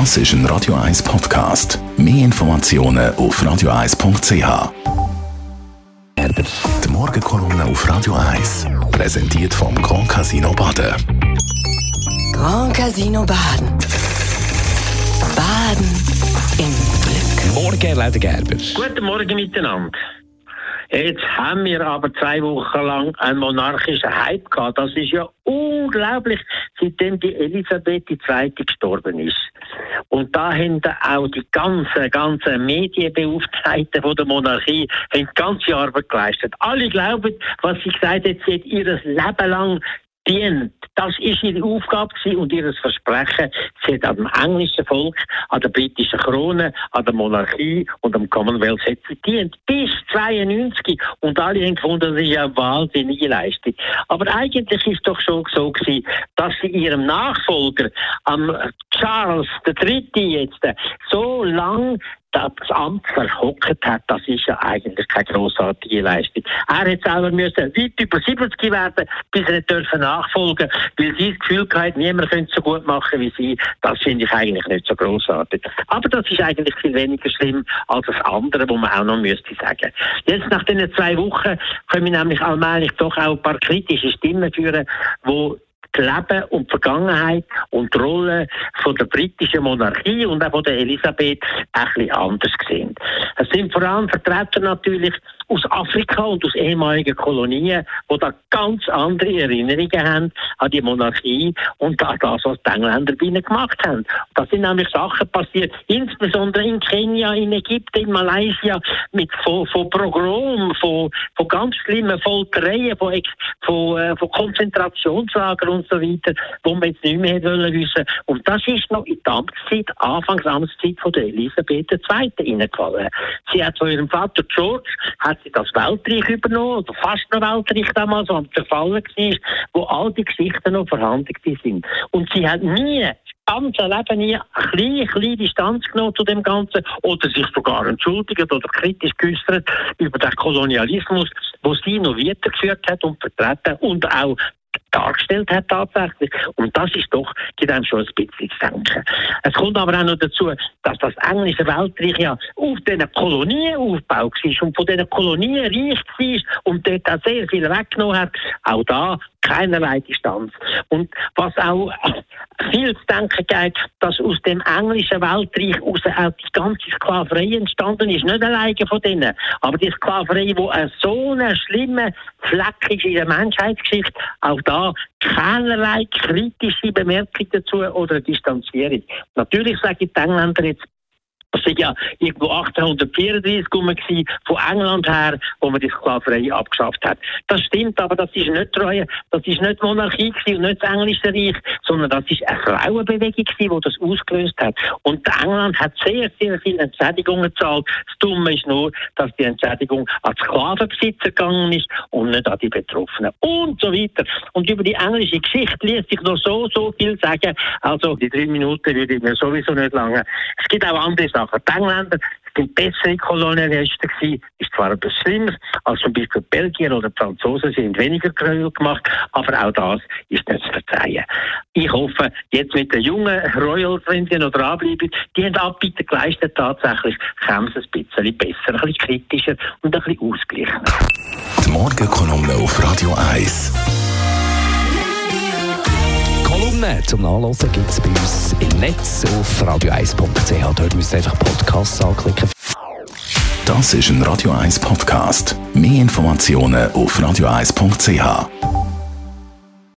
Das ist ein Radio 1 Podcast. Mehr Informationen auf radio1.ch. Die Morgenkolumne auf Radio 1 präsentiert vom Grand Casino Baden. Grand Casino Baden. Baden im Glück. Morgen, Leder Gerber. Guten Morgen miteinander. Jetzt haben wir aber zwei Wochen lang einen monarchischen Hype gehabt. Das ist ja unglaublich, seitdem die Elisabeth II. gestorben ist. Und da haben auch die ganzen, ganzen Medienbeauftragten von der Monarchie haben ganze Arbeit geleistet. Alle glauben, was sie gesagt hat, sie hat ihr Leben lang dient. Das ist ihre Aufgabe und ihr Versprechen. Sie hat am englischen Volk, an der britischen Krone, an der Monarchie und am Commonwealth hat sie dient. Bis 92. Und alle haben gefunden, das ist ja wahnsinnige Leistung. Aber eigentlich ist doch schon so gewesen, dass sie ihrem Nachfolger, am Charles III. jetzt, so lang das Amt verhockt hat, das ist ja eigentlich keine grossartige Leistung. Er hätte selber müssen weit über 70 werden, bis er dürfen nachfolgen, weil sie das Gefühl hat, niemand könnte so gut machen wie sie. Das finde ich eigentlich nicht so grossartig. Aber das ist eigentlich viel weniger schlimm als das andere, wo man auch noch müsste sagen. Jetzt nach diesen zwei Wochen können wir nämlich allmählich doch auch ein paar kritische Stimmen führen, wo das Leben und die Vergangenheit und die Rolle von der britischen Monarchie und auch von der Elisabeth ein bisschen anders gesehen. Es sind vor allem Vertreter natürlich aus Afrika und aus ehemaligen Kolonien, die da ganz andere Erinnerungen haben an die Monarchie und an das, was die Engländer bei ihnen gemacht haben. Da sind nämlich Sachen passiert, insbesondere in Kenia, in Ägypten, in Malaysia, mit von, von Pogrom, von, von ganz schlimmen Foltereien, von, von, äh, von Konzentrationslagern und so weiter, wo man jetzt nicht mehr wollen wissen. Und das ist noch in die Amtszeit, Anfangs Amtszeit von der Elisabeth II. reingefallen. Sie hat von ihrem Vater George, hat sie das Weltreich übernommen, oder fast noch Weltreich damals, was zerfallen war, wo all die Geschichten noch vorhanden sind. Und sie hat nie ganze Leben nie eine kleine, kleine Distanz genommen zu dem Ganzen oder sich sogar entschuldigt oder kritisch geäußert über den Kolonialismus, wo sie noch weitergeführt hat und vertreten und auch dargestellt hat tatsächlich. Und das ist doch, gibt einem schon ein bisschen zu denken. Es kommt aber auch noch dazu, dass das englische Weltreich ja auf diesen Kolonien aufgebaut war und von diesen Kolonien reich war und dort auch sehr viel weggenommen hat. Auch da keinerlei Distanz. Und was auch viel zu denken geht, dass aus dem englischen Weltreich aus auch die ganze Sklaverei entstanden ist. Nicht alleine von denen, aber die Sklaverei, die so ein schlimmer Fleck in der Menschheitsgeschichte, auch da keinerlei kritische Bemerkung dazu oder Distanzierung. Natürlich sagen die Engländer jetzt, das war ja irgendwo 1834 gewesen, von England her, wo man die Sklaverei abgeschafft hat. Das stimmt, aber das ist nicht Treue, das ist nicht Monarchie gewesen nicht das Englische Reich, sondern das ist eine Frauenbewegung gewesen, die das ausgelöst hat. Und England hat sehr, sehr viele Entschädigungen gezahlt. Das Dumme ist nur, dass die Entschädigung an Sklavenbesitzer gegangen ist und nicht an die Betroffenen. Und so weiter. Und über die englische Geschichte lässt sich noch so, so viel sagen. Also, die drei Minuten würde ich mir sowieso nicht lange. Es gibt auch andere Sachen nachher die Engländer sind bessere Kolonialisten ist zwar etwas Schlimmes, als zum Beispiel Belgier oder die Franzosen sind weniger Gräuel gemacht, aber auch das ist nicht zu verzeihen. Ich hoffe, jetzt mit den jungen Royals, wenn sie noch dranbleiben, die haben Abbitte geleistet, tatsächlich kommen sie ein bisschen besser, ein bisschen kritischer und ein bisschen ausgeglichener. Die Morgenkolumne auf Radio 1. Kolumne zum Nachlesen gibt es bei uns im Netz auf radio1.ch. Dort müsst ihr einfach Podcasts anklicken. Das ist ein Radio 1 Podcast. Mehr Informationen auf radio1.ch.